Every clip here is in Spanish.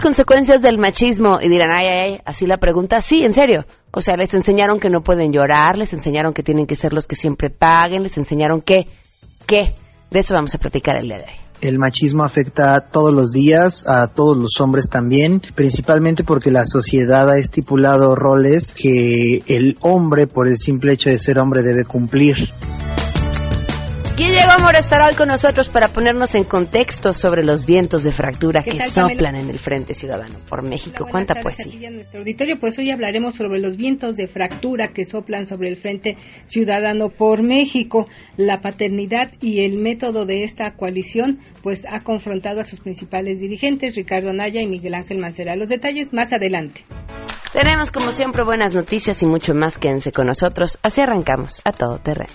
consecuencias del machismo? Y dirán, ay, ay, ay, así la pregunta, sí, en serio. O sea, les enseñaron que no pueden llorar, les enseñaron que tienen que ser los que siempre paguen, les enseñaron que, ¿qué? De eso vamos a platicar el día de hoy. El machismo afecta todos los días, a todos los hombres también, principalmente porque la sociedad ha estipulado roles que el hombre, por el simple hecho de ser hombre, debe cumplir. ¿Quién llegó hoy con nosotros para ponernos en contexto sobre los vientos de fractura que soplan en el Frente Ciudadano por México. ¿Cuánta poesía? En nuestro auditorio, pues hoy hablaremos sobre los vientos de fractura que soplan sobre el Frente Ciudadano por México. La paternidad y el método de esta coalición, pues ha confrontado a sus principales dirigentes, Ricardo Naya y Miguel Ángel Mancera. Los detalles más adelante. Tenemos como siempre buenas noticias y mucho más. Quédense con nosotros. Así arrancamos a todo terreno.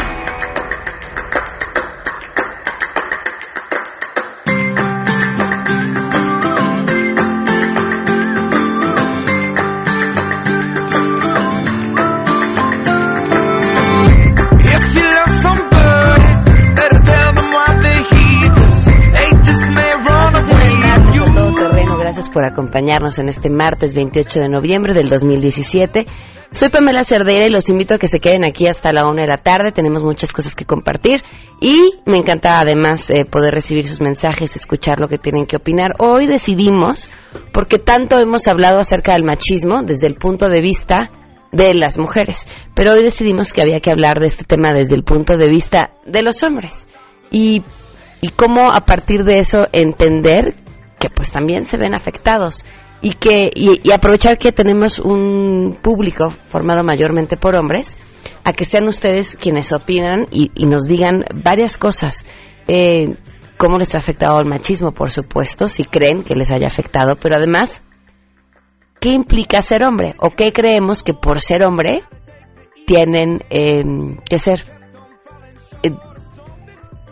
Por acompañarnos en este martes 28 de noviembre del 2017. Soy Pamela Cerdeira y los invito a que se queden aquí hasta la una de la tarde. Tenemos muchas cosas que compartir y me encanta además eh, poder recibir sus mensajes, escuchar lo que tienen que opinar. Hoy decidimos, porque tanto hemos hablado acerca del machismo desde el punto de vista de las mujeres, pero hoy decidimos que había que hablar de este tema desde el punto de vista de los hombres y, y cómo a partir de eso entender que pues también se ven afectados y que y, y aprovechar que tenemos un público formado mayormente por hombres a que sean ustedes quienes opinan y, nos digan varias cosas. Eh, cómo les ha afectado el machismo por supuesto si creen que les haya afectado pero además qué implica ser hombre o qué creemos que por ser hombre tienen eh, que ser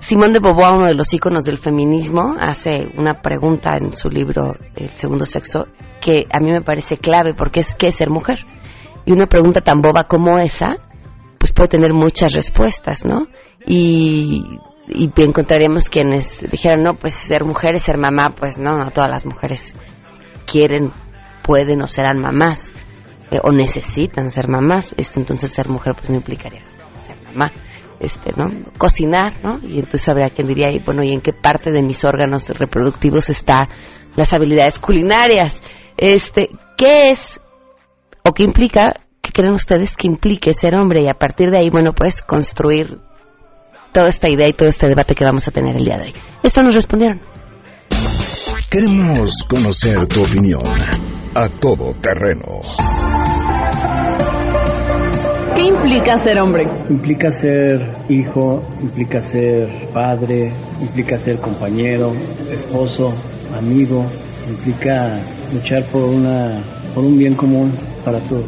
Simón de Beauvoir, uno de los íconos del feminismo, hace una pregunta en su libro El segundo sexo que a mí me parece clave porque es ¿qué es ser mujer? Y una pregunta tan boba como esa, pues puede tener muchas respuestas, ¿no? Y, y encontraríamos quienes dijeran, no, pues ser mujer es ser mamá, pues no, no todas las mujeres quieren, pueden o serán mamás, eh, o necesitan ser mamás, este, entonces ser mujer pues no implicaría ser mamá este, ¿no? Cocinar, ¿no? Y entonces habría quien diría, y bueno, ¿y en qué parte de mis órganos reproductivos está las habilidades culinarias? Este, ¿qué es o qué implica, qué creen ustedes que implique ser hombre? Y a partir de ahí, bueno, pues construir toda esta idea y todo este debate que vamos a tener el día de hoy. Esto nos respondieron. Queremos conocer tu opinión. A Todo Terreno. ¿Qué implica ser hombre? Implica ser hijo, implica ser padre, implica ser compañero, esposo, amigo, implica luchar por una por un bien común para todos.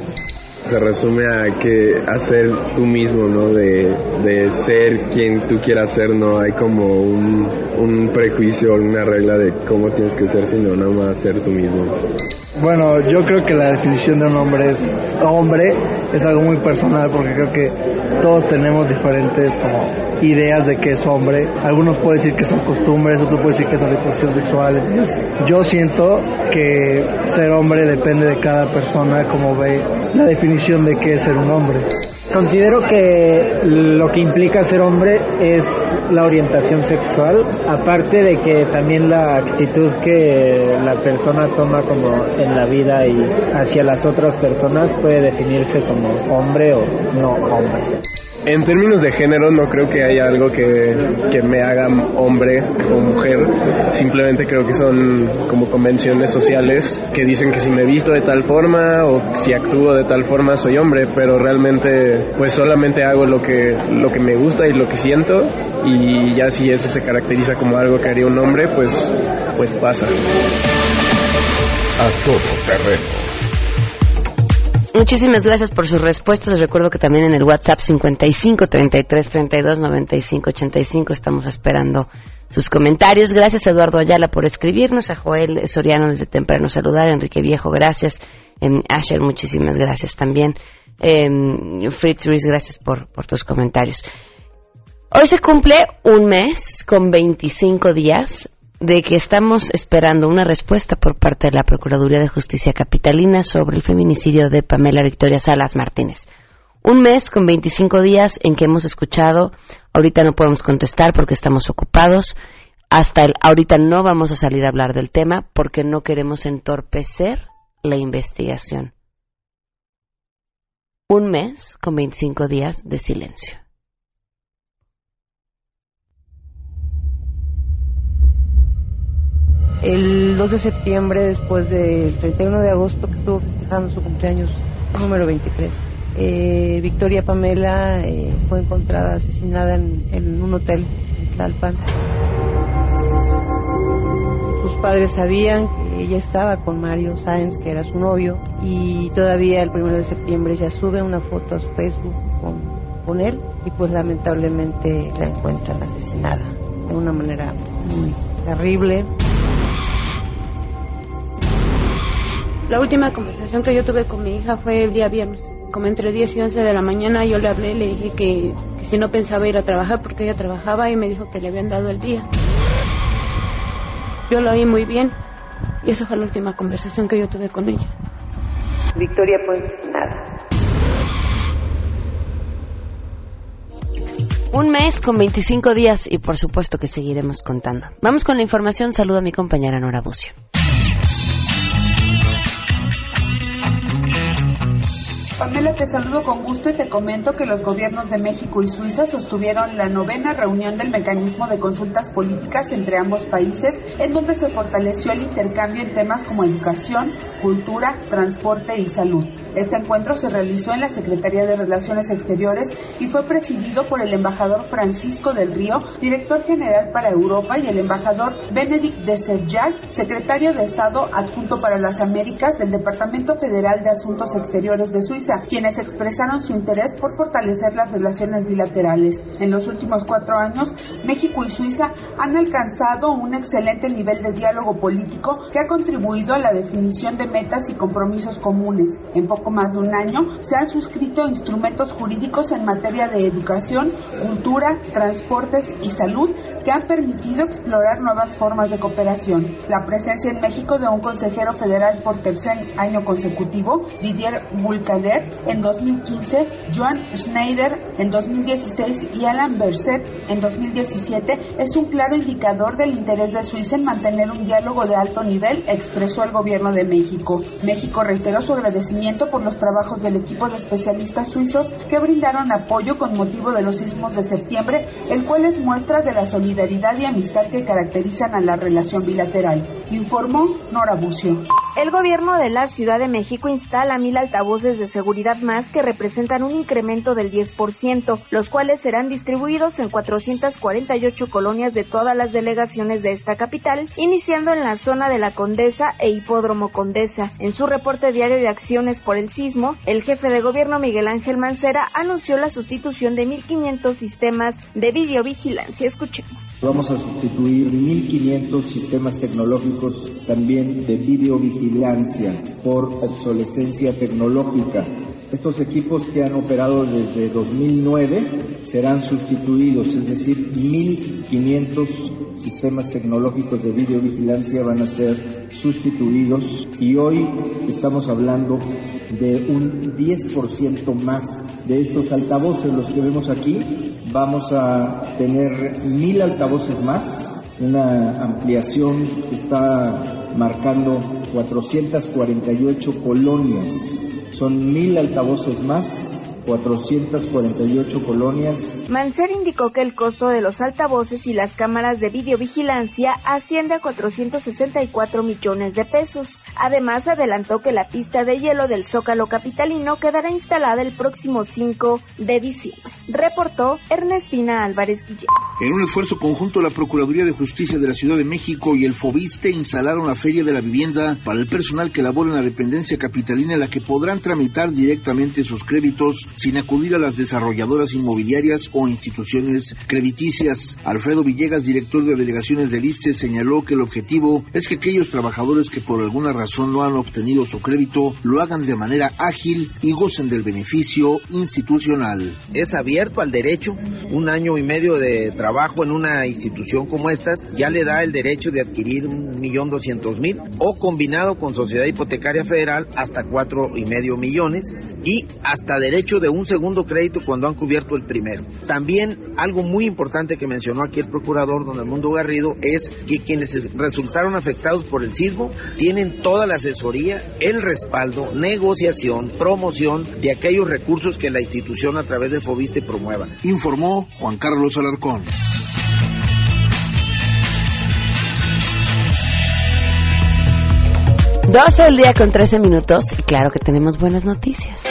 Se resume a que hacer tú mismo, ¿no? De, de ser quien tú quieras ser, no hay como un, un prejuicio o una regla de cómo tienes que ser, sino nada más ser tú mismo. Bueno, yo creo que la definición de un hombre es hombre es algo muy personal porque creo que todos tenemos diferentes como ideas de qué es hombre. Algunos pueden decir que son costumbres, otros pueden decir que es orientación sexual. Entonces, yo siento que ser hombre depende de cada persona como ve la definición de qué es ser un hombre. Considero que lo que implica ser hombre es la orientación sexual, aparte de que también la actitud que la persona toma como en la vida y hacia las otras personas puede definirse como hombre o no hombre. En términos de género no creo que haya algo que, que me haga hombre o mujer, simplemente creo que son como convenciones sociales que dicen que si me visto de tal forma o si actúo de tal forma soy hombre, pero realmente pues solamente hago lo que, lo que me gusta y lo que siento y ya si eso se caracteriza como algo que haría un hombre pues, pues pasa. A Todo Terreno. Muchísimas gracias por sus respuestas. Les recuerdo que también en el WhatsApp 55 33 32 95 85 estamos esperando sus comentarios. Gracias a Eduardo Ayala por escribirnos, a Joel Soriano desde temprano saludar, Enrique Viejo, gracias. En Asher, muchísimas gracias también. Eh, Fritz Ruiz, gracias por, por tus comentarios. Hoy se cumple un mes con 25 días de que estamos esperando una respuesta por parte de la Procuraduría de Justicia Capitalina sobre el feminicidio de Pamela Victoria Salas Martínez. Un mes con 25 días en que hemos escuchado, ahorita no podemos contestar porque estamos ocupados, hasta el, ahorita no vamos a salir a hablar del tema porque no queremos entorpecer la investigación. Un mes con 25 días de silencio. El 2 de septiembre, después del 31 de agosto, que estuvo festejando su cumpleaños número 23, eh, Victoria Pamela eh, fue encontrada asesinada en, un hotel en Tlalpan. Sus padres sabían que ella estaba con Mario Sáenz, que era su novio, y todavía el 1 de septiembre ella sube una foto a su Facebook con, con él y pues lamentablemente la encuentran asesinada de una manera muy terrible. La última conversación que yo tuve con mi hija fue el día viernes. Como entre 10 y 11 de la mañana yo le hablé, le dije que, que si no pensaba ir a trabajar porque ella trabajaba y me dijo que le habían dado el día. Yo lo oí muy bien y esa fue la última conversación que yo tuve con ella. Victoria pues nada. Un mes con 25 días y por supuesto que seguiremos contando. Vamos con la información. Saludo a mi compañera Nora Bucio. Pamela, te saludo con gusto y te comento que los gobiernos de México y Suiza sostuvieron la novena reunión del mecanismo de consultas políticas entre ambos países, en donde se fortaleció el intercambio en temas como educación, cultura, transporte y salud. Este encuentro se realizó en la Secretaría de Relaciones Exteriores y fue presidido por el embajador Francisco del Río, director general para Europa, y el embajador Benedict de Serjac, secretario de Estado adjunto para las Américas del Departamento Federal de Asuntos Exteriores de Suiza, quienes expresaron su interés por fortalecer las relaciones bilaterales. En los últimos cuatro años, México y Suiza han alcanzado un excelente nivel de diálogo político que ha contribuido a la definición de metas y compromisos comunes. En poco más de un año se han suscrito instrumentos jurídicos en materia de educación, cultura, transportes y salud que han permitido explorar nuevas formas de cooperación. La presencia en México de un consejero federal por tercer año consecutivo, Didier Bulcader, en 2015, Joan Schneider en 2016 y Alan Berset en 2017 es un claro indicador del interés de Suiza en mantener un diálogo de alto nivel, expresó el gobierno de México. México reiteró su agradecimiento por los trabajos del equipo de especialistas suizos que brindaron apoyo con motivo de los sismos de septiembre, el cual es muestra de la solidaridad y amistad que caracterizan a la relación bilateral. Informó Nora Bucio. El gobierno de la Ciudad de México instala mil altavoces de seguridad más que representan un incremento del 10%, los cuales serán distribuidos en 448 colonias de todas las delegaciones de esta capital, iniciando en la zona de la Condesa e Hipódromo Condesa. En su reporte diario de acciones por el sismo, el jefe de gobierno Miguel Ángel Mancera anunció la sustitución de 1.500 sistemas de videovigilancia. Escuchemos. Vamos a sustituir 1.500 sistemas tecnológicos también de videovigilancia por obsolescencia tecnológica. Estos equipos que han operado desde 2009 serán sustituidos, es decir, 1.500 sistemas tecnológicos de videovigilancia van a ser sustituidos y hoy estamos hablando de un 10% más de estos altavoces, los que vemos aquí. Vamos a tener mil altavoces más, una ampliación que está marcando 448 colonias. Son mil altavoces más 448 colonias. Mancer indicó que el costo de los altavoces y las cámaras de videovigilancia asciende a 464 millones de pesos. Además, adelantó que la pista de hielo del Zócalo Capitalino quedará instalada el próximo 5 de diciembre. Reportó Ernestina Álvarez Guillén. En un esfuerzo conjunto, la Procuraduría de Justicia de la Ciudad de México y el FOBISTE instalaron la Feria de la Vivienda para el personal que labora en la dependencia capitalina, en la que podrán tramitar directamente sus créditos sin acudir a las desarrolladoras inmobiliarias o instituciones crediticias. Alfredo Villegas, director de delegaciones del ISTE, señaló que el objetivo es que aquellos trabajadores que por alguna razón no han obtenido su crédito lo hagan de manera ágil y gocen del beneficio institucional. Es abierto al derecho, un año y medio de trabajo en una institución como estas ya le da el derecho de adquirir un millón doscientos mil o combinado con Sociedad Hipotecaria Federal hasta cuatro y medio millones y hasta derecho de un segundo crédito cuando han cubierto el primero. También algo muy importante que mencionó aquí el procurador don Mundo Garrido es que quienes resultaron afectados por el sismo tienen toda la asesoría, el respaldo, negociación, promoción de aquellos recursos que la institución a través de Fobiste promueva. Informó Juan Carlos Alarcón. 12 del día con 13 minutos y claro que tenemos buenas noticias.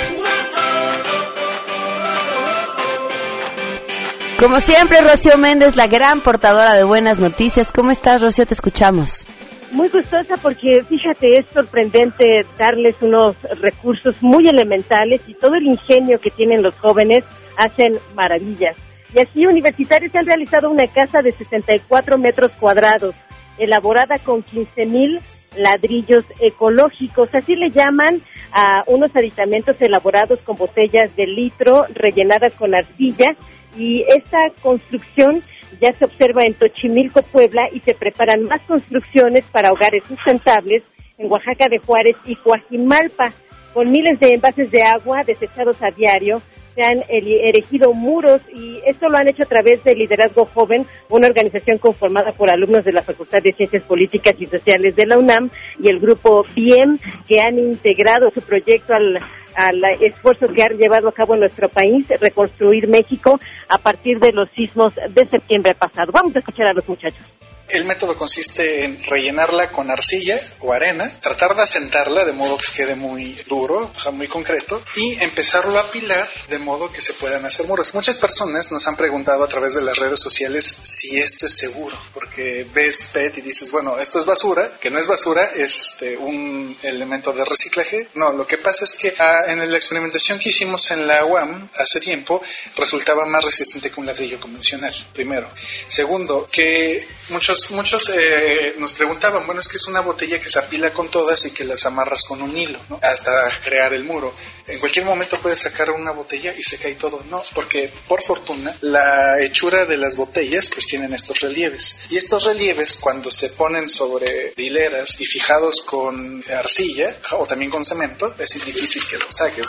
Como siempre, Rocío Méndez, la gran portadora de buenas noticias. ¿Cómo estás, Rocío? Te escuchamos. Muy gustosa porque, fíjate, es sorprendente darles unos recursos muy elementales y todo el ingenio que tienen los jóvenes hacen maravillas. Y así, universitarios han realizado una casa de 64 metros cuadrados, elaborada con 15 mil ladrillos ecológicos, así le llaman a unos aditamentos elaborados con botellas de litro rellenadas con arcilla y esta construcción ya se observa en Tochimilco, Puebla y se preparan más construcciones para hogares sustentables en Oaxaca de Juárez y Coajimalpa, con miles de envases de agua desechados a diario, se han erigido muros y esto lo han hecho a través de Liderazgo Joven, una organización conformada por alumnos de la Facultad de Ciencias Políticas y Sociales de la UNAM y el grupo BIEM, que han integrado su proyecto al, al esfuerzo que ha llevado a cabo nuestro país, reconstruir México a partir de los sismos de septiembre pasado. Vamos a escuchar a los muchachos. El método consiste en rellenarla con arcilla o arena, tratar de asentarla de modo que quede muy duro, muy concreto, y empezarlo a apilar de modo que se puedan hacer muros. Muchas personas nos han preguntado a través de las redes sociales si esto es seguro, porque ves PET y dices, bueno, esto es basura, que no es basura, es este, un elemento de reciclaje. No, lo que pasa es que ah, en la experimentación que hicimos en la UAM hace tiempo, resultaba más resistente que un ladrillo convencional, primero. Segundo, que muchos muchos, eh, nos preguntaban, bueno, es que es una botella que se apila con todas y que las amarras con un hilo. Hasta crear el muro. En cualquier momento puedes sacar una botella y se cae todo, ¿no? Porque, por fortuna, la hechura de las botellas, pues tienen estos relieves. Y estos relieves, cuando se ponen sobre hileras y fijados con arcilla o también con cemento, es difícil que lo saques.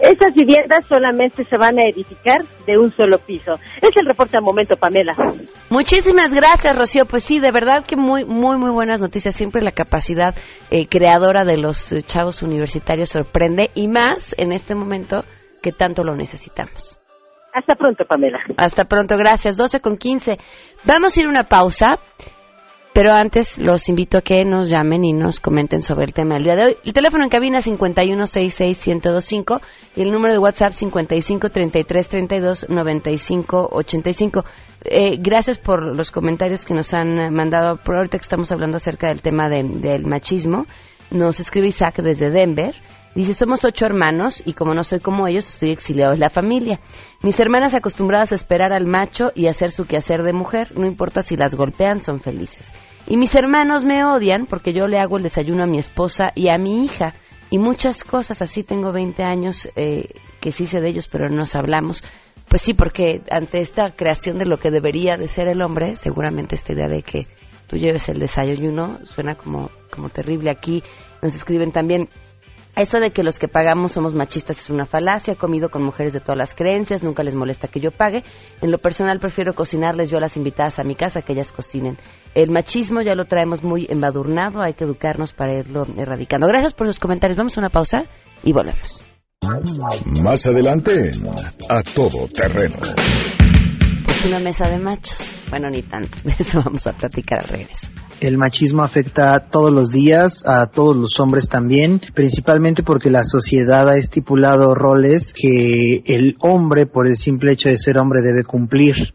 Estas viviendas solamente se van a edificar de un solo piso. Es el reporte al momento, Pamela. Muchísimas gracias, Rocío. Pues sí, de verdad que muy, muy, muy buenas noticias. Siempre la capacidad eh, creadora de los eh, chavos universitarios sorprende y más en este momento que tanto lo necesitamos. Hasta pronto, Pamela. Hasta pronto, gracias. 12 con 15. Vamos a ir a una pausa. Pero antes los invito a que nos llamen y nos comenten sobre el tema del día de hoy. El teléfono en cabina 5166125 y el número de WhatsApp 5533329585. Eh, gracias por los comentarios que nos han mandado. Por ahorita que estamos hablando acerca del tema del machismo, nos escribe Isaac desde Denver. Dice, somos ocho hermanos y como no soy como ellos, estoy exiliado de la familia. Mis hermanas acostumbradas a esperar al macho y hacer su quehacer de mujer, no importa si las golpean, son felices. Y mis hermanos me odian porque yo le hago el desayuno a mi esposa y a mi hija. Y muchas cosas así, tengo 20 años eh, que sí sé de ellos, pero no nos hablamos. Pues sí, porque ante esta creación de lo que debería de ser el hombre, seguramente esta idea de que tú lleves el desayuno suena como, como terrible. Aquí nos escriben también, eso de que los que pagamos somos machistas es una falacia. He comido con mujeres de todas las creencias, nunca les molesta que yo pague. En lo personal prefiero cocinarles yo a las invitadas a mi casa que ellas cocinen. El machismo ya lo traemos muy embadurnado, hay que educarnos para irlo erradicando. Gracias por sus comentarios. Vamos a una pausa y volvemos. Más adelante, a todo terreno. Pues una mesa de machos. Bueno, ni tanto. De eso vamos a platicar al regreso. El machismo afecta todos los días, a todos los hombres también, principalmente porque la sociedad ha estipulado roles que el hombre, por el simple hecho de ser hombre, debe cumplir.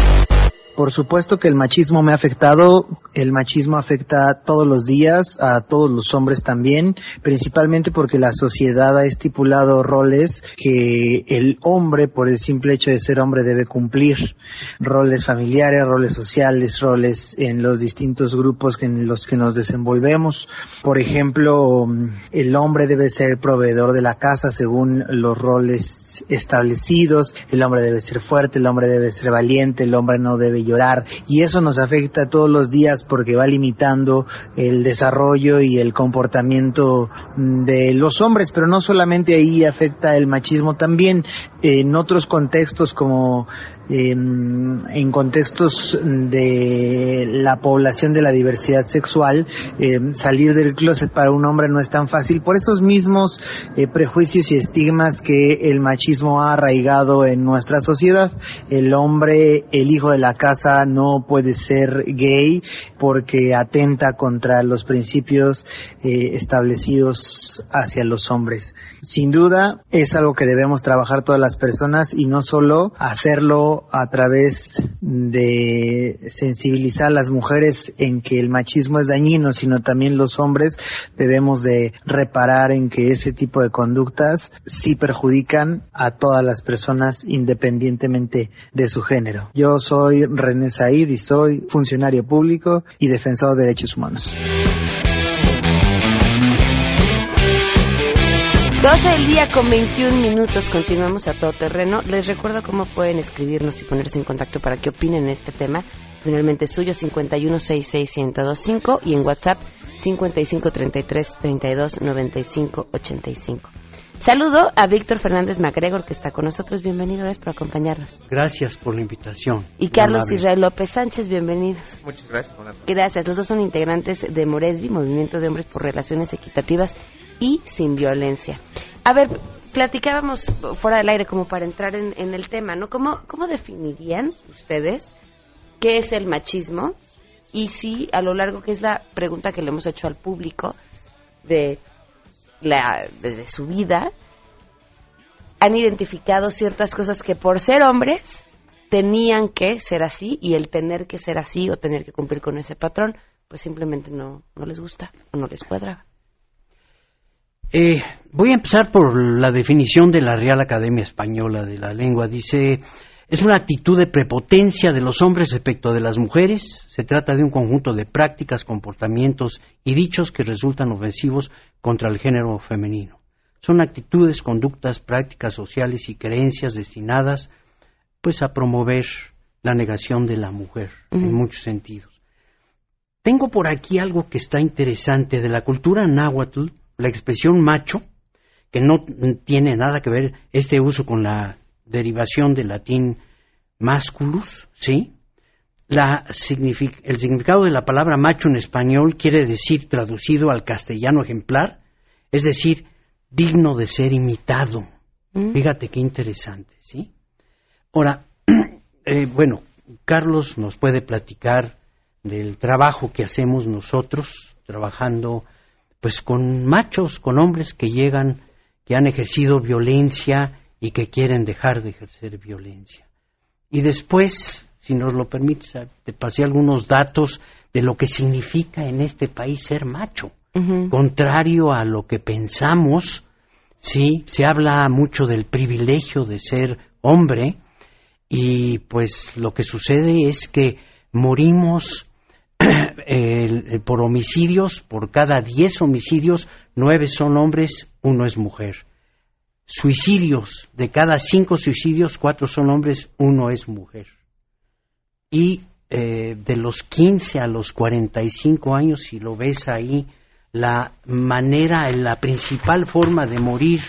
Por supuesto que el machismo me ha afectado, el machismo afecta todos los días, a todos los hombres también, principalmente porque la sociedad ha estipulado roles que el hombre, por el simple hecho de ser hombre, debe cumplir. Roles familiares, roles sociales, roles en los distintos grupos en los que nos desenvolvemos. Por ejemplo, el hombre debe ser proveedor de la casa según los roles establecidos, el hombre debe ser fuerte, el hombre debe ser valiente, el hombre no debe llorar. Y eso nos afecta todos los días porque va limitando el desarrollo y el comportamiento de los hombres, pero no solamente ahí afecta el machismo también en otros contextos como eh, en contextos de la población de la diversidad sexual, eh, salir del closet para un hombre no es tan fácil por esos mismos eh, prejuicios y estigmas que el machismo ha arraigado en nuestra sociedad. El hombre, el hijo de la casa, no puede ser gay porque atenta contra los principios establecidos hacia los hombres. Sin duda, es algo que debemos trabajar todas las personas y no solo hacerlo a través de sensibilizar a las mujeres en que el machismo es dañino, sino también los hombres debemos de reparar en que ese tipo de conductas sí perjudican a todas las personas independientemente de su género. Yo soy René Said y soy funcionario público y defensor de derechos humanos. 12 del día con 21 minutos. Continuamos a todo terreno. Les recuerdo cómo pueden escribirnos y ponerse en contacto para que opinen en este tema. Finalmente suyo 5166125 y en WhatsApp 5533329585. Saludo a Víctor Fernández MacGregor que está con nosotros. Bienvenido, gracias por acompañarnos. Gracias por la invitación. Y Carlos Israel López Sánchez, bienvenidos. Muchas gracias. Buenas Gracias. Los dos son integrantes de Moresby, Movimiento de Hombres por Relaciones Equitativas y sin violencia. A ver, platicábamos fuera del aire como para entrar en, en el tema, ¿no? ¿Cómo, ¿Cómo definirían ustedes qué es el machismo? Y si a lo largo, que es la pregunta que le hemos hecho al público de la, desde su vida, han identificado ciertas cosas que por ser hombres tenían que ser así y el tener que ser así o tener que cumplir con ese patrón, pues simplemente no, no les gusta o no les cuadra. Eh, voy a empezar por la definición de la Real Academia Española de la Lengua. Dice, es una actitud de prepotencia de los hombres respecto de las mujeres. Se trata de un conjunto de prácticas, comportamientos y dichos que resultan ofensivos contra el género femenino. Son actitudes, conductas, prácticas sociales y creencias destinadas pues a promover la negación de la mujer en muchos sentidos. Tengo por aquí algo que está interesante de la cultura náhuatl la expresión macho, que no tiene nada que ver este uso con la derivación del latín masculus, ¿sí? La el significado de la palabra macho en español quiere decir, traducido al castellano ejemplar, es decir, digno de ser imitado. Mm. Fíjate qué interesante, ¿sí? Ahora, eh, bueno, Carlos nos puede platicar del trabajo que hacemos nosotros, trabajando pues con machos, con hombres que llegan, que han ejercido violencia y que quieren dejar de ejercer violencia. Y después, si nos lo permites, te pasé algunos datos de lo que significa en este país ser macho. Contrario a lo que pensamos, sí, se habla mucho del privilegio de ser hombre y pues lo que sucede es que morimos por homicidios, por cada 10 homicidios, 9 son hombres, uno es mujer. Suicidios, de cada 5 suicidios, 4 son hombres, uno es mujer. Y eh, de los 15 a los 45 años, si lo ves ahí, la manera, la principal forma de morir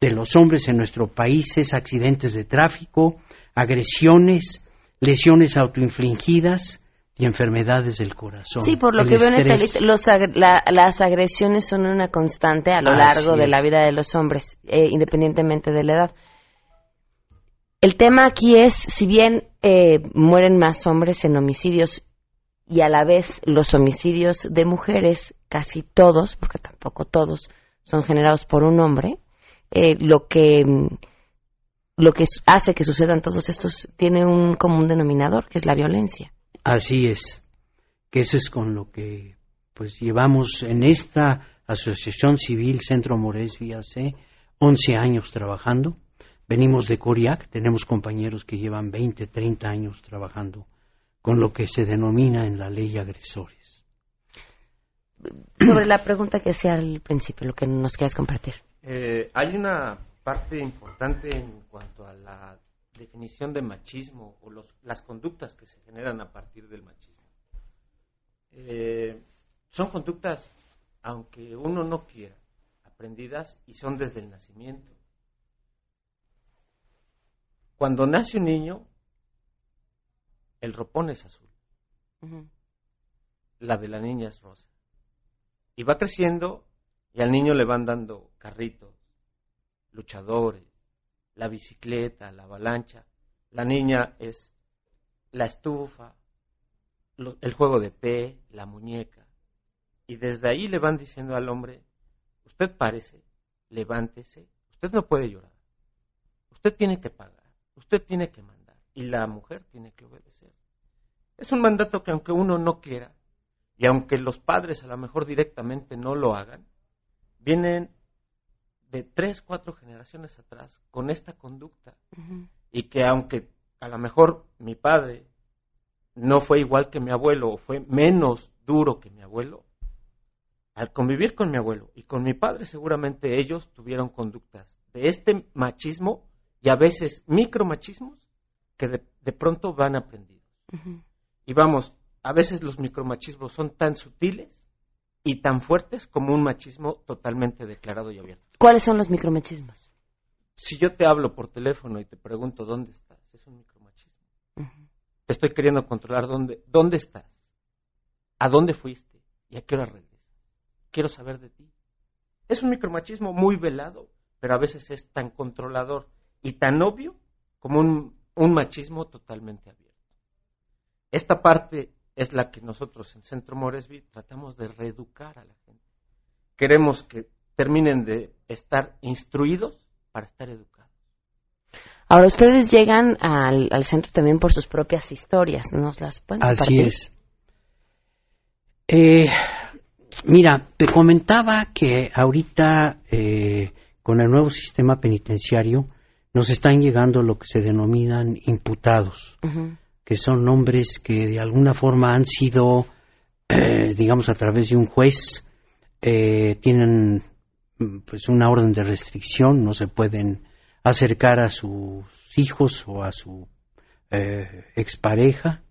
de los hombres en nuestro país es accidentes de tráfico, agresiones, lesiones autoinfligidas, y enfermedades del corazón. Sí, por lo que veo en esta lista, los ag- la- las agresiones son una constante a lo Así largo de la vida de los hombres, eh, independientemente de la edad. El tema aquí es, si bien eh, mueren más hombres en homicidios y a la vez los homicidios de mujeres, casi todos, porque tampoco todos, son generados por un hombre, eh, lo que lo que hace que sucedan todos estos tiene un común denominador, que es la violencia. Así es, que eso es con lo que pues llevamos en esta asociación civil Centro Moresby hace 11 años trabajando. Venimos de Coriac, tenemos compañeros que llevan 20, 30 años trabajando con lo que se denomina en la ley agresores. Sobre la pregunta que hacía al principio, lo que nos quieras compartir. Eh, hay una parte importante en cuanto a la definición de machismo o los- las conductas que se generan a partir del machismo. Eh, son conductas, aunque uno no quiera, aprendidas y son desde el nacimiento. Cuando nace un niño, el ropón es azul, la de la niña es rosa. Y va creciendo y al niño le van dando carritos, luchadores, la bicicleta, la avalancha. La niña es la estufa, el juego de té, la muñeca. Y desde ahí le van diciendo al hombre, usted parece, levántese, usted no puede llorar, usted tiene que pagar, usted tiene que mandar y la mujer tiene que obedecer. Es un mandato que aunque uno no quiera, y aunque los padres a lo mejor directamente no lo hagan, vienen de tres, cuatro generaciones atrás con esta conducta. Y que aunque a lo mejor mi padre no fue igual que mi abuelo o fue menos duro que mi abuelo, al convivir con mi abuelo y con mi padre seguramente ellos tuvieron conductas de este machismo y a veces micromachismos que de, de pronto van aprendidos. Y vamos, a veces los micromachismos son tan sutiles y tan fuertes como un machismo totalmente declarado y abierto. ¿Cuáles son los micromachismos? Si yo te hablo por teléfono y te pregunto dónde estás, es un micromachismo. Te estoy queriendo controlar dónde, dónde estás, a dónde fuiste y a qué hora regresas. Quiero saber de ti. Es un micromachismo muy velado, pero a veces es tan controlador y tan obvio como un, un machismo totalmente abierto. Esta parte es la que nosotros en Centro Moresby tratamos de reeducar a la gente. Queremos que terminen de estar instruidos para estar educados. Ahora, ustedes llegan al, al centro también por sus propias historias, ¿nos las pueden Así compartir? es. Eh, mira, te comentaba que ahorita eh, con el nuevo sistema penitenciario nos están llegando lo que se denominan imputados, que son hombres que de alguna forma han sido, eh, digamos, a través de un juez, eh, tienen pues una orden de restricción, no se pueden acercar a sus hijos o a su eh, expareja.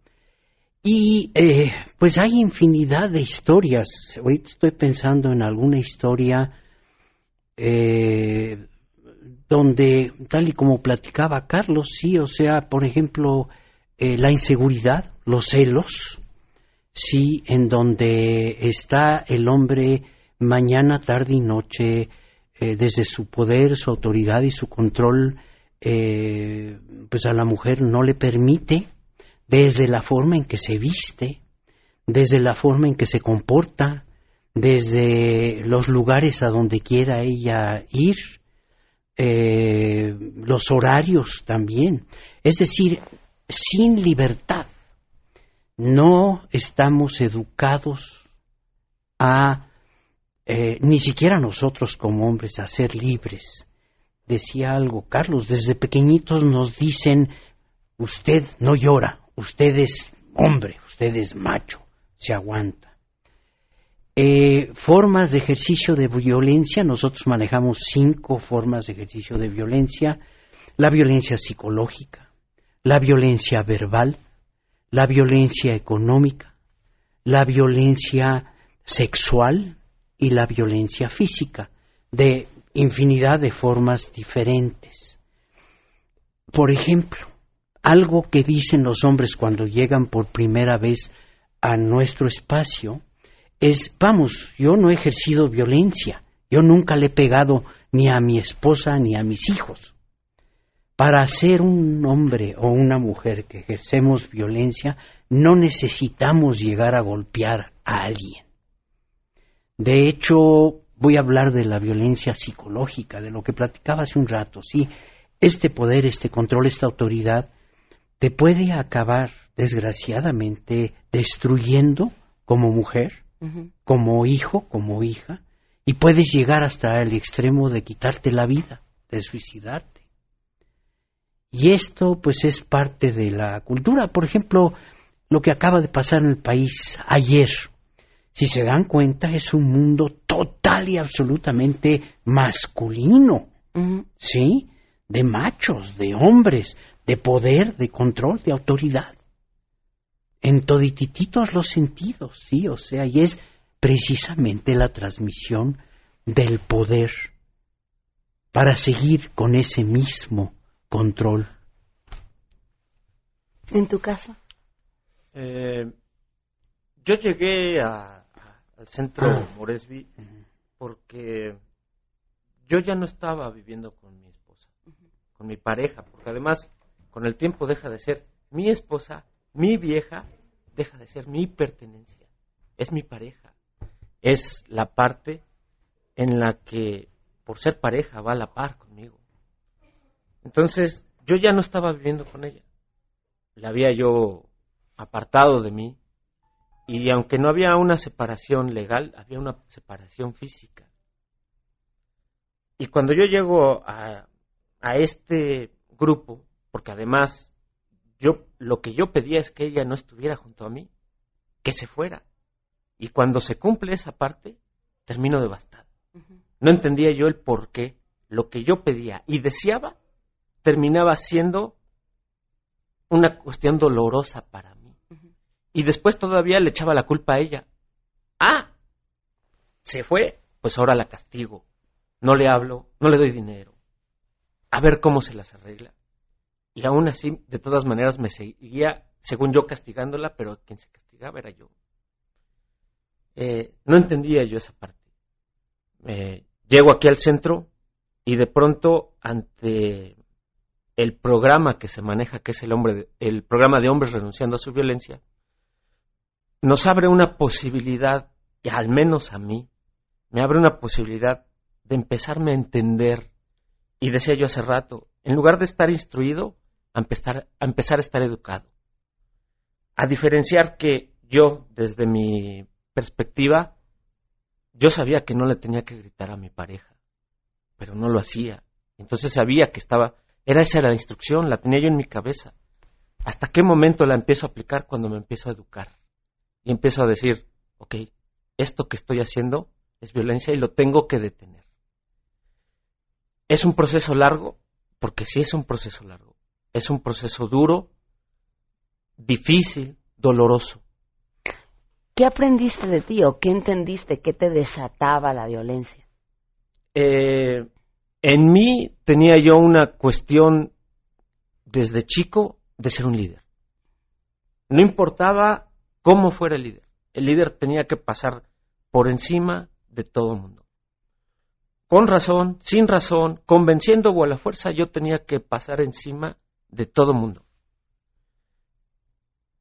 Y eh, pues hay infinidad de historias. Ahorita estoy pensando en alguna historia eh, donde, tal y como platicaba Carlos, sí, o sea, por ejemplo, eh, la inseguridad, los celos, sí, en donde está el hombre mañana, tarde y noche, eh, desde su poder, su autoridad y su control, eh, pues a la mujer no le permite, desde la forma en que se viste, desde la forma en que se comporta, desde los lugares a donde quiera ella ir, eh, los horarios también. Es decir, sin libertad. No estamos educados a, eh, ni siquiera nosotros como hombres, a ser libres. Decía algo, Carlos, desde pequeñitos nos dicen, usted no llora, usted es hombre, usted es macho, se aguanta. Eh, formas de ejercicio de violencia, nosotros manejamos cinco formas de ejercicio de violencia. La violencia psicológica, la violencia verbal, la violencia económica, la violencia sexual y la violencia física, de infinidad de formas diferentes. Por ejemplo, algo que dicen los hombres cuando llegan por primera vez a nuestro espacio es, vamos, yo no he ejercido violencia, yo nunca le he pegado ni a mi esposa ni a mis hijos. Para ser un hombre o una mujer que ejercemos violencia, no necesitamos llegar a golpear a alguien. De hecho, voy a hablar de la violencia psicológica, de lo que platicaba hace un rato, sí. Este poder, este control, esta autoridad, te puede acabar, desgraciadamente, destruyendo como mujer, como hijo, como hija, y puedes llegar hasta el extremo de quitarte la vida, de suicidarte. Y esto pues es parte de la cultura. Por ejemplo, lo que acaba de pasar en el país ayer, si se dan cuenta, es un mundo total y absolutamente masculino, ¿sí? De machos, de hombres, de poder, de control, de autoridad. En toditititos los sentidos, sí, o sea, y es precisamente la transmisión del poder para seguir con ese mismo control. ¿En tu caso? Eh, yo llegué a- a- al centro Moresby porque yo ya no estaba viviendo con mi esposa, con mi pareja, porque además con el tiempo deja de ser mi esposa, mi vieja, deja de ser mi pertenencia, es mi pareja, es la parte en la que por ser pareja va a la par conmigo. Entonces yo ya no estaba viviendo con ella, la había yo apartado de mí y aunque no había una separación legal, había una separación física. Y cuando yo llego a, a este grupo, porque además yo lo que yo pedía es que ella no estuviera junto a mí, que se fuera. Y cuando se cumple esa parte, termino devastado. No entendía yo el por qué lo que yo pedía y deseaba terminaba siendo una cuestión dolorosa para mí. Y después todavía le echaba la culpa a ella. Ah, se fue, pues ahora la castigo. No le hablo, no le doy dinero. A ver cómo se las arregla. Y aún así, de todas maneras, me seguía, según yo, castigándola, pero quien se castigaba era yo. Eh, no entendía yo esa parte. Llego aquí al centro y de pronto, ante el programa que se maneja, que es el, hombre el programa de hombres renunciando a su violencia, nos abre una posibilidad, y al menos a mí, me abre una posibilidad de empezarme a entender, y decía yo hace rato, en lugar de estar instruido, a empezar a, empezar a estar educado. A diferenciar que yo, desde mi perspectiva, yo sabía que no le tenía que gritar a mi pareja, pero no lo hacía. Entonces sabía que estaba, era esa la instrucción, la tenía yo en mi cabeza. ¿Hasta qué momento la empiezo a aplicar cuando me empiezo a educar? Y empiezo a decir, ok, esto que estoy haciendo es violencia y lo tengo que detener. Es un proceso largo, porque sí es un proceso largo. Es un proceso duro, difícil, doloroso. ¿Qué aprendiste de ti o qué entendiste que te desataba la violencia? Eh, en mí tenía yo una cuestión desde chico de ser un líder. No importaba cómo fuera el líder. El líder tenía que pasar por encima de todo el mundo. Con razón, sin razón, convenciendo o a la fuerza, yo tenía que pasar encima de todo el mundo.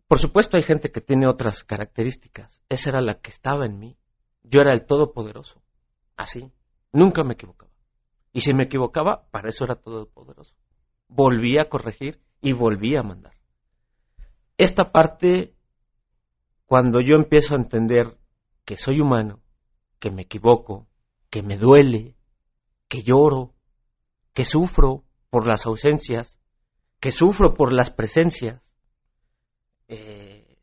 Por supuesto hay gente que tiene otras características. Esa era la que estaba en mí. Yo era el todopoderoso. Así. Nunca me equivocaba. Y si me equivocaba, para eso era todopoderoso. Volvía a corregir y volvía a mandar. Esta parte, cuando yo empiezo a entender que soy humano, que me equivoco, que me duele, que lloro, que sufro por las ausencias, que sufro por las presencias, eh,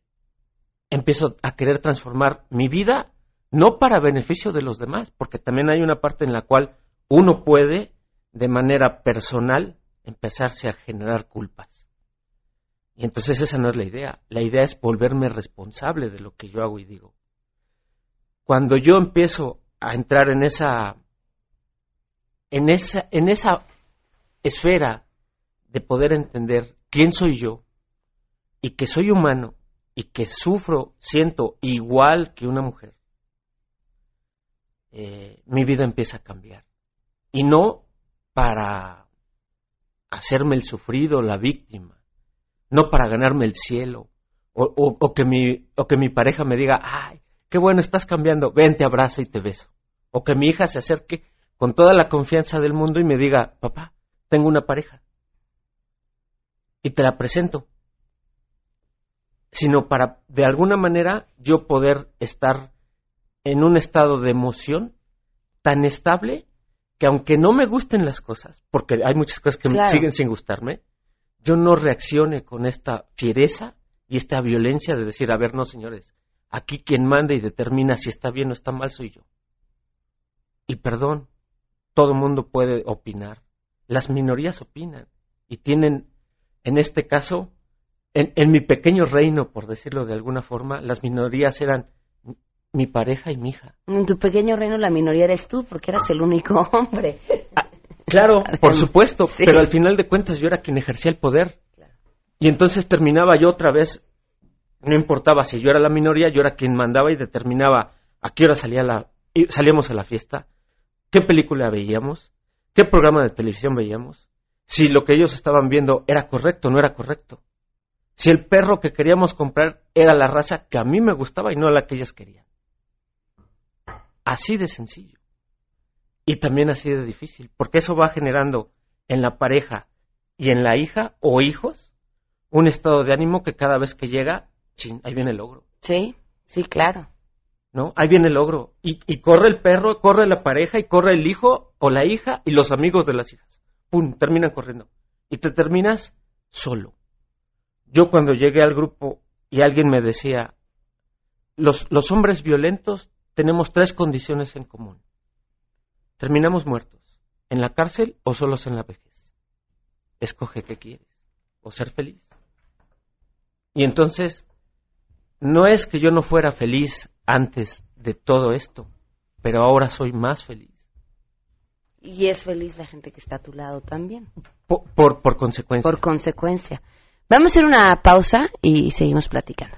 empiezo a querer transformar mi vida no para beneficio de los demás, porque también hay una parte en la cual uno puede, de manera personal, empezarse a generar culpas. Y entonces esa no es la idea. La idea es volverme responsable de lo que yo hago y digo. Cuando yo empiezo a entrar en esa, en esa, en esa esfera de poder entender quién soy yo y que soy humano y que sufro, siento igual que una mujer, eh, mi vida empieza a cambiar. Y no para hacerme el sufrido, la víctima, no para ganarme el cielo, o, o- o que, mi, o que mi pareja me diga, ay, qué bueno, estás cambiando, ven, te abrazo y te beso. O que mi hija se acerque con toda la confianza del mundo y me diga, papá, tengo una pareja. Y te la presento. Sino para, de alguna manera, yo poder estar en un estado de emoción tan estable que aunque no me gusten las cosas, porque hay muchas cosas que me siguen sin gustarme, yo no reaccione con esta fiereza y esta violencia de decir, a ver, no señores, aquí quien manda y determina si está bien o está mal soy yo. Y perdón, todo el mundo puede opinar. Las minorías opinan y tienen, en este caso, en, en mi pequeño reino, por decirlo de alguna forma, las minorías eran mi pareja y mi hija. En tu pequeño reino la minoría eres tú porque eras el único hombre. Claro, por supuesto, Sí. pero al final de cuentas yo era quien ejercía el poder. Y entonces terminaba yo otra vez, no importaba si yo era la minoría, yo era quien mandaba y determinaba a qué hora salía la, salíamos a la fiesta, qué película veíamos, qué programa de televisión veíamos, si lo que ellos estaban viendo era correcto o no era correcto, si el perro que queríamos comprar era la raza que a mí me gustaba y no la que ellas querían. Así de sencillo. Y también así de difícil, porque eso va generando en la pareja y en la hija o hijos un estado de ánimo que cada vez que llega, chin, ahí viene el logro, Sí, sí, claro. ¿no? Ahí viene el logro. Y, y corre el perro, corre la pareja y corre el hijo o la hija y los amigos de las hijas. Pum, terminan corriendo. Y te terminas solo. Yo cuando llegué al grupo y alguien me decía, los, los hombres violentos tenemos tres condiciones en común. Terminamos muertos, en la cárcel o solos en la vejez. Escoge qué quieres, o ser feliz. Y entonces, no es que yo no fuera feliz antes de todo esto, pero ahora soy más feliz. Y es feliz la gente que está a tu lado también. Por, por, por consecuencia. Por consecuencia. Vamos a hacer una pausa y seguimos platicando.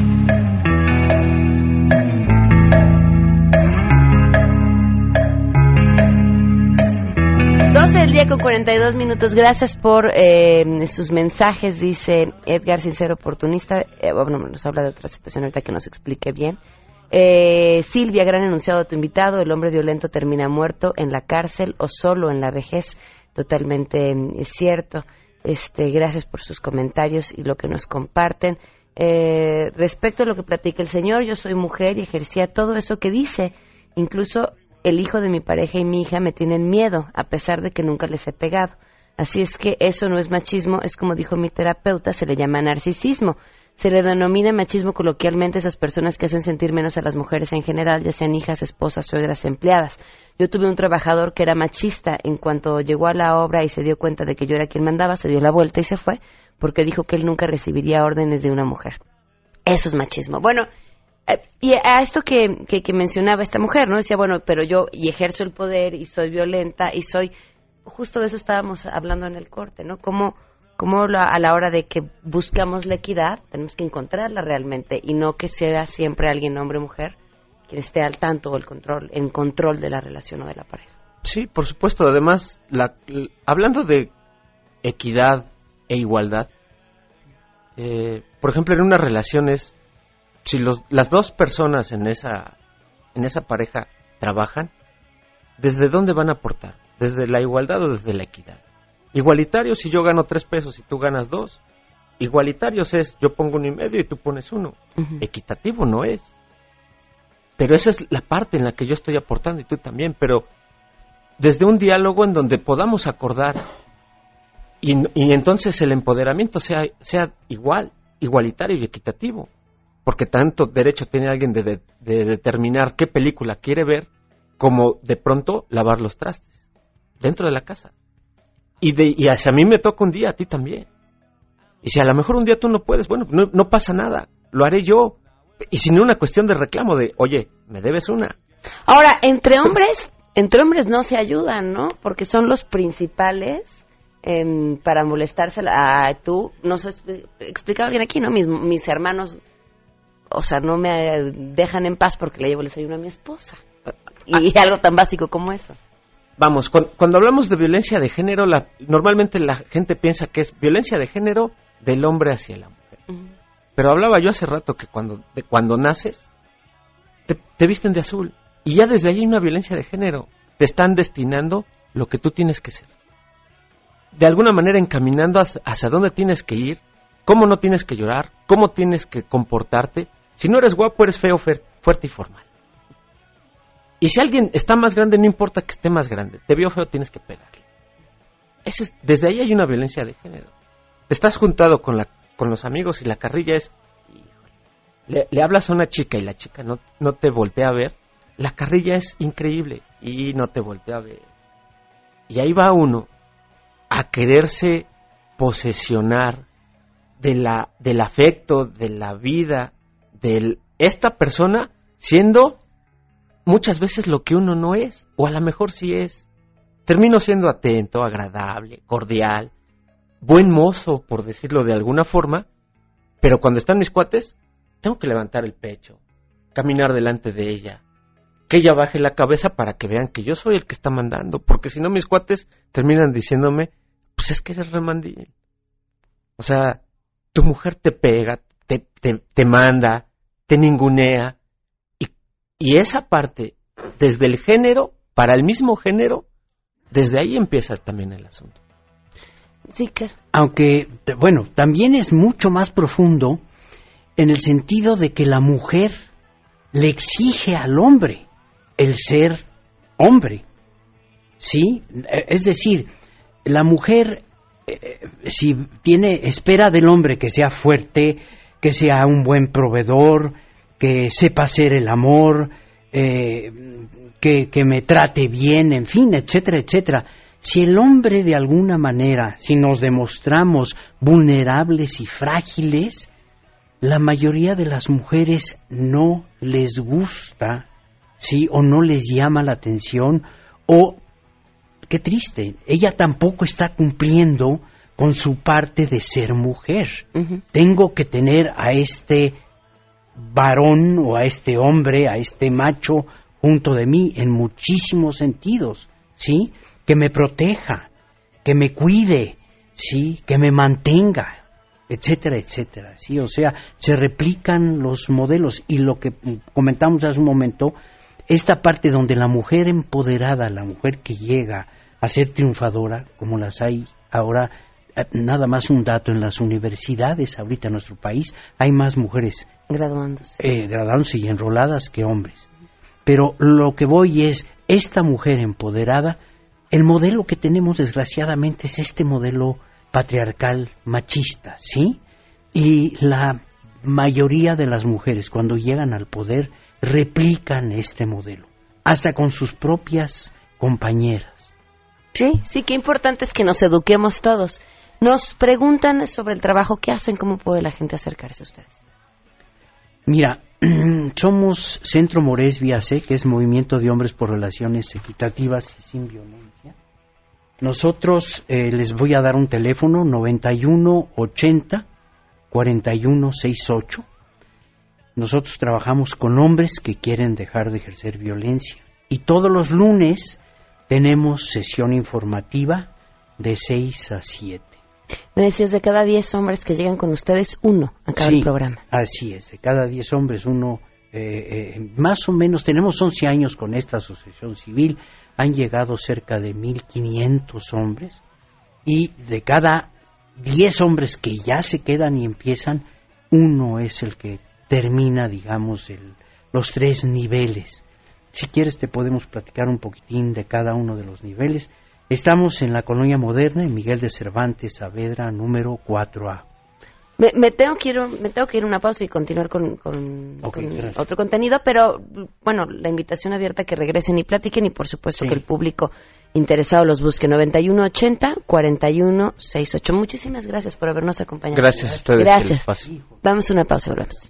12 del día con 42 minutos. Gracias por eh, sus mensajes, dice Edgar, sincero oportunista. Eh, bueno, nos habla de otra situación ahorita que nos explique bien. Eh, Silvia, gran enunciado de tu invitado. El hombre violento termina muerto en la cárcel o solo en la vejez. Totalmente mm, cierto. Este, gracias por sus comentarios y lo que nos comparten. Eh, respecto a lo que platica el señor, yo soy mujer y ejercía todo eso que dice. Incluso el hijo de mi pareja y mi hija me tienen miedo, a pesar de que nunca les he pegado. Así es que eso no es machismo, es como dijo mi terapeuta, se le llama narcisismo. Se le denomina machismo coloquialmente a esas personas que hacen sentir menos a las mujeres en general, ya sean hijas, esposas, suegras, empleadas. Yo tuve un trabajador que era machista. En cuanto llegó a la obra y se dio cuenta de que yo era quien mandaba, se dio la vuelta y se fue, porque dijo que él nunca recibiría órdenes de una mujer. Eso es machismo. Bueno, y a esto que, que, mencionaba esta mujer, ¿no? Decía, bueno, pero yo y ejerzo el poder y soy violenta y soy... Justo de eso estábamos hablando en el corte, ¿no? Cómo, la- a la hora de que buscamos la equidad, tenemos que encontrarla realmente y no que sea siempre alguien, hombre o mujer, quien esté al tanto o el control, en control de la relación o de la pareja. Sí, por supuesto. Además, la- hablando de equidad e igualdad, eh, por ejemplo, en una relación es, si los, las dos personas en esa, en esa pareja trabajan, ¿desde dónde van a aportar? ¿Desde la igualdad o desde la equidad? Igualitario si yo gano tres pesos y tú ganas dos. Igualitarios es yo pongo uno y medio y tú pones uno. Equitativo no es. Pero esa es la parte en la que yo estoy aportando y tú también. Pero desde un diálogo en donde podamos acordar y, y entonces el empoderamiento sea, sea igual, igualitario y equitativo. Porque tanto derecho tiene alguien de, de- de determinar qué película quiere ver como de pronto lavar los trastes dentro de la casa. Y, de, y si a mí me toca un día, a ti también. Y si a lo mejor un día tú no puedes, bueno, no, no pasa nada, lo haré yo. Y sin una cuestión de reclamo de, oye, me debes una. Ahora, entre hombres, entre hombres no se ayudan, ¿no? Porque son los principales em, para molestarse a tú. No sé, explicaba alguien aquí, ¿no? Mis, mis hermanos, o sea, no me dejan en paz porque le llevo el desayuno a mi esposa. Y algo tan básico como eso. Vamos, cuando, cuando hablamos de violencia de género, la, normalmente la gente piensa que es violencia de género del hombre hacia la mujer. Pero hablaba yo hace rato que cuando, de cuando naces, te, te visten de azul. Y ya desde ahí hay una violencia de género. Te están destinando lo que tú tienes que ser. De alguna manera encaminando hacia, hacia dónde tienes que ir, cómo no tienes que llorar, cómo tienes que comportarte. Si no eres guapo, eres feo, fuerte y formal. Y si alguien está más grande, no importa que esté más grande. Te vio feo, tienes que pegarle. Desde ahí hay una violencia de género. Te estás juntado con, los amigos y la carrilla es... Le, hablas a una chica y la chica no, te voltea a ver. La carrilla es increíble y no te voltea a ver. Y ahí va uno a quererse posesionar del afecto, de la vida, de esta persona siendo muchas veces lo que uno no es, o a lo mejor sí es. Termino siendo atento, agradable, cordial, buen mozo, por decirlo de alguna forma, pero cuando están mis cuates, tengo que levantar el pecho, caminar delante de ella, que ella baje la cabeza para que vean que yo soy el que está mandando, porque si no mis cuates terminan diciéndome, pues es que eres remandil. O sea, tu mujer te pega, te, te, te manda, te ningunea, y, y esa parte, desde el género, para el mismo género, desde ahí empieza también el asunto. Sí, que Aunque, bueno, también es mucho más profundo en el sentido de que la mujer le exige al hombre el ser hombre. ¿Sí? Eh, Es decir, la mujer, eh, si tiene, espera del hombre que sea fuerte, que sea un buen proveedor, que sepa hacer el amor, eh, que, que me trate bien, en fin, etcétera, etcétera. Si el hombre de alguna manera, si nos demostramos vulnerables y frágiles, la mayoría de las mujeres no les gusta, sí, o no les llama la atención, o qué triste, ella tampoco está cumpliendo con su parte de ser mujer. Tengo que tener a este varón o a este hombre, a este macho junto de mí en muchísimos sentidos, ¿sí? Que me proteja, que me cuide, ¿sí? Que me mantenga, etcétera, etcétera, ¿sí? O sea, se replican los modelos y lo que comentamos hace un momento, esta parte donde la mujer empoderada, la mujer que llega a ser triunfadora, como las hay ahora, nada más un dato, en las universidades ahorita en nuestro país hay más mujeres graduándose. eh, graduándose y enroladas que hombres. Pero lo que voy es, esta mujer empoderada, el modelo que tenemos desgraciadamente es este modelo patriarcal machista, ¿sí? Y la mayoría de las mujeres cuando llegan al poder replican este modelo, hasta con sus propias compañeras. Sí, sí, qué importante es que nos eduquemos todos. Nos preguntan sobre el trabajo que hacen, cómo puede la gente acercarse a ustedes. Mira, somos Centro Morés Vía C, que es Movimiento de Hombres por Relaciones Equitativas y Sin Violencia. Nosotros eh, les voy a dar un teléfono 9180 4168. Nosotros trabajamos con hombres que quieren dejar de ejercer violencia. Y todos los lunes tenemos sesión informativa de 6 a 7. Me decías de cada 10 hombres que llegan con ustedes, uno a cada Sí, programa. Así es, de cada 10 hombres uno, eh, eh, más o menos, tenemos 11 años con esta asociación civil, han llegado cerca de 1.500 hombres y de cada 10 hombres que ya se quedan y empiezan, uno es el que termina, digamos, el- los tres niveles. Si quieres te podemos platicar un poquitín de cada uno de los niveles. Estamos en la colonia moderna, en Miguel de Cervantes Saavedra, número 4A. Me, me tengo que ir, un- me tengo que ir a una pausa y continuar con, otro contenido, pero bueno, la invitación abierta a que regresen y platiquen y por supuesto que el público interesado los busque 9180 4168. Muchísimas gracias por habernos acompañado. Gracias a ustedes. Gracias. pase. Damos una pausa, volvemos.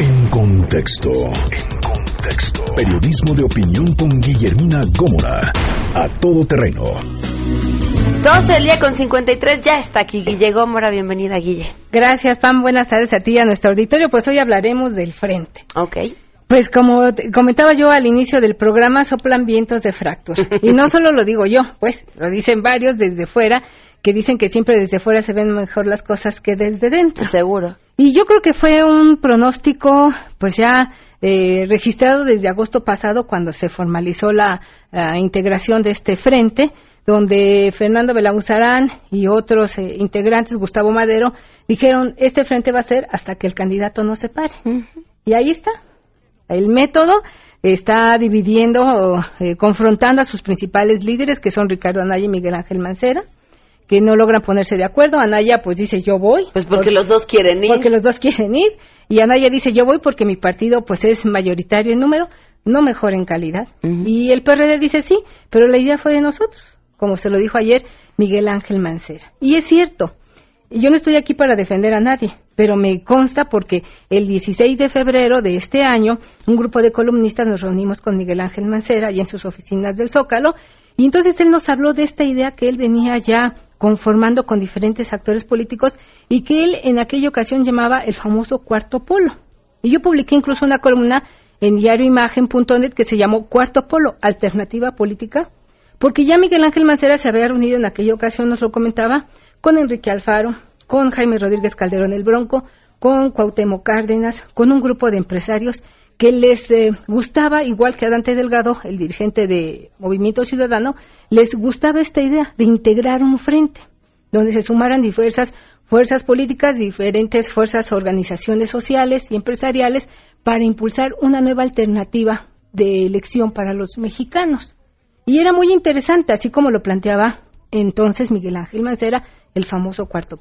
En contexto. En contexto. Periodismo de opinión con Guillermina Gómora. A Todo Terreno. 12 del día con 53, ya está aquí Guille Gómora, bienvenida Guille. Gracias, Pam. Buenas tardes a ti y a nuestro auditorio. Pues hoy hablaremos del frente. Ok. Pues como comentaba yo al inicio del programa, soplan vientos de fractura. Y no solo lo digo yo, pues lo dicen varios desde fuera, que dicen que siempre desde fuera se ven mejor las cosas que desde dentro. Seguro. Y yo creo que fue un pronóstico, pues ya eh, registrado desde agosto pasado, cuando se formalizó la, la integración de este frente, donde Fernando Belauzarán y otros eh, integrantes, Gustavo Madero, dijeron, este frente va a ser hasta que el candidato no se pare. Y ahí está. El método está dividiendo, eh, confrontando a sus principales líderes, que son Ricardo Anaya y Miguel Ángel Mancera, que no logran ponerse de acuerdo. Anaya pues dice yo voy. Pues porque los dos quieren ir. Porque los dos quieren ir. Y Anaya dice yo voy porque mi partido pues es mayoritario en número, no mejor en calidad. Y el PRD dice sí, pero la idea fue de nosotros, como se lo dijo ayer Miguel Ángel Mancera. Y es cierto, yo no estoy aquí para defender a nadie, pero me consta porque el 16 de febrero de este año, un grupo de columnistas nos reunimos con Miguel Ángel Mancera y en sus oficinas del Zócalo, y entonces él nos habló de esta idea que él venía ya conformando con diferentes actores políticos y que él en aquella ocasión llamaba el famoso cuarto polo. Y yo publiqué incluso una columna en diarioimagen.net que se llamó Cuarto Polo, Alternativa Política, porque ya Miguel Ángel Mancera se había reunido en aquella ocasión, nos lo comentaba, con Enrique Alfaro, con Jaime Rodríguez Calderón el Bronco, con Cuauhtémoc Cárdenas, con un grupo de empresarios que les eh, gustaba, igual que a Dante Delgado, el dirigente de Movimiento Ciudadano, les gustaba esta idea de integrar un frente, donde se sumaran diversas fuerzas políticas, diferentes fuerzas, organizaciones sociales y empresariales, para impulsar una nueva alternativa de elección para los mexicanos. Y era muy interesante, así como lo planteaba entonces Miguel Ángel Mancera, el famoso cuarto.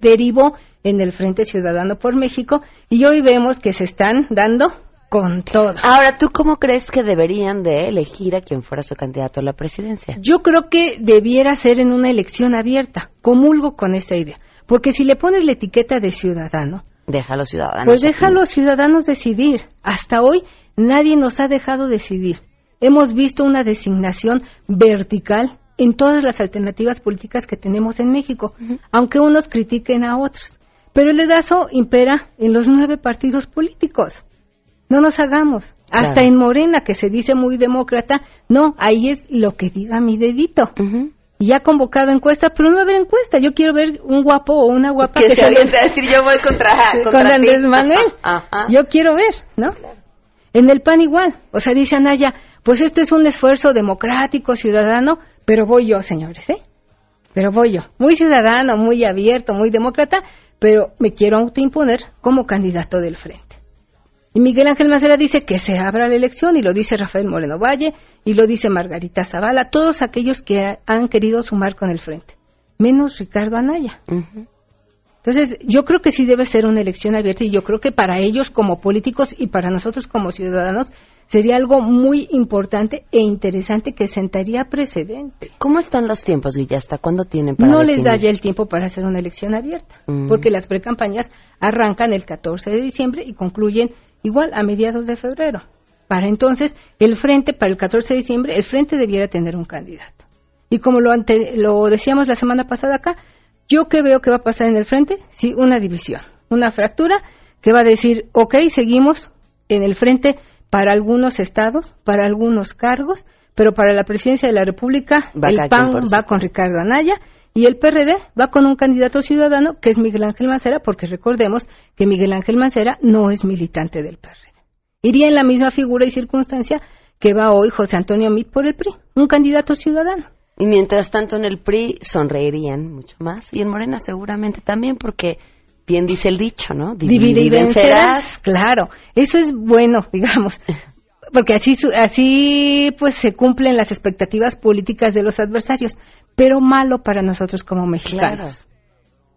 Derivó en el Frente Ciudadano por México y hoy vemos que se están dando con todo. Ahora, ¿tú cómo crees que deberían de elegir a quien fuera su candidato a la presidencia? Yo creo que debiera ser en una elección abierta. Comulgo con esa idea. Porque si le pones la etiqueta de ciudadano, Deja a los ciudadanos. pues deja a los ciudadanos decidir. Hasta hoy nadie nos ha dejado decidir. Hemos visto una designación vertical en todas las alternativas políticas que tenemos en México, aunque unos critiquen a otros. Pero el dedazo impera en los nueve partidos políticos. No nos hagamos. Hasta en Morena, que se dice muy demócrata, no, ahí es lo que diga mi dedito. Y ya ha convocado encuesta, pero no va a haber encuesta. Yo quiero ver un guapo o una guapa Que que, se a decir yo voy contra, con ti. Andrés Manuel. Ajá. Yo quiero ver, ¿no? En el PAN igual. O sea, dice Anaya, pues este es un esfuerzo democrático, ciudadano, pero voy yo, señores, ¿eh? Pero voy yo. Muy ciudadano, muy abierto, muy demócrata, pero me quiero autoimponer como candidato del frente. Y Miguel Ángel Macera dice que se abra la elección, y lo dice Rafael Moreno Valle, y lo dice Margarita Zavala, todos aquellos que han querido sumar con el frente, menos Ricardo Anaya. Entonces, yo creo que sí debe ser una elección abierta y yo creo que para ellos como políticos y para nosotros como ciudadanos sería algo muy importante e interesante que sentaría precedente. ¿Cómo están los tiempos, Guilla? ¿Hasta cuándo tienen para No les da ya el tiempo para hacer una elección abierta, Mm. porque las precampañas arrancan el 14 de diciembre y concluyen igual a mediados de febrero. Para entonces, el frente, para el 14 de diciembre, el frente debiera tener un candidato. Y como lo, ante- lo decíamos la semana pasada acá, yo que veo que va a pasar en el frente, sí, una división, una fractura que va a decir, ok, seguimos en el frente para algunos estados, para algunos cargos, pero para la presidencia de la República, Va el PAN va con Ricardo Anaya y el PRD va con un candidato ciudadano que es Miguel Ángel Mancera, porque recordemos que Miguel Ángel Mancera no es militante del PRD. Iría en la misma figura y circunstancia que va hoy José Antonio Mit por el PRI, un candidato ciudadano. Y mientras tanto en el PRI sonreirían mucho más y en Morena seguramente también porque bien dice el dicho, ¿no? Divide y vencerás. Claro, eso es bueno, digamos, porque así, así pues se cumplen las expectativas políticas de los adversarios, pero malo para nosotros como mexicanos.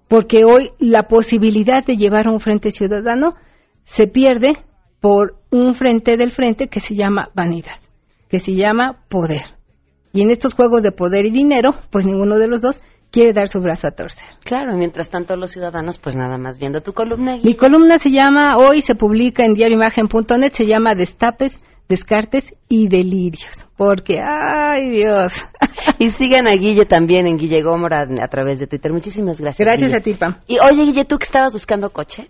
Porque hoy la posibilidad de llevar un frente ciudadano se pierde por un frente del frente que se llama vanidad, que se llama poder. Y en estos juegos de poder y dinero, pues ninguno de los dos quiere dar su brazo a torcer. Claro, mientras tanto los ciudadanos pues nada más viendo tu columna. Mi columna se llama, hoy se publica en diarioimagen.net, se llama Destapes, Descartes y Delirios. Porque, ay Dios. Y sigan a Guille también en Guille Gómora a través de Twitter. Muchísimas gracias. Gracias Guille. a ti, Pam. Y oye, Guille, tú que estabas buscando coche,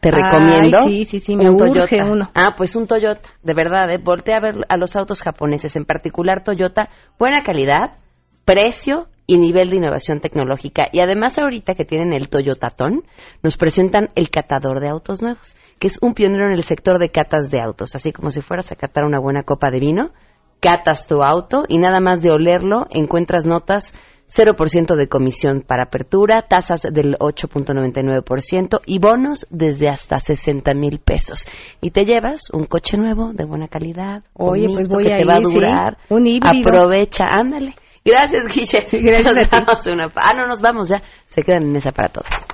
te Ay, recomiendo. sí, sí, sí, me un urge Toyota. uno. Ah, pues un Toyota, de verdad, ¿eh? Voltea a ver a los autos japoneses, en particular Toyota, buena calidad, precio y nivel de innovación tecnológica. Y además ahorita que tienen el Toyotatón, nos presentan el catador de autos nuevos, que es un pionero en el sector de catas de autos, así como si fueras a catar una buena copa de vino, catas tu auto y nada más de olerlo encuentras notas 0% de comisión para apertura, tasas del 8.99% y bonos desde hasta 60 mil pesos. Y te llevas un coche nuevo de buena calidad. Oye, bonito, pues voy que a te va a ir, sí. durar. Un híbrido. Aprovecha, ándale. Gracias, Guille. gracias Nos damos una pa- Ah, no, nos vamos ya. Se quedan en mesa para todas.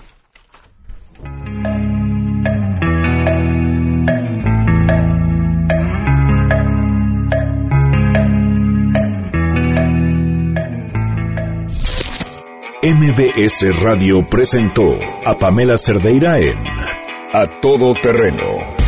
MBS Radio presentó a Pamela Cerdeira en A Todo Terreno.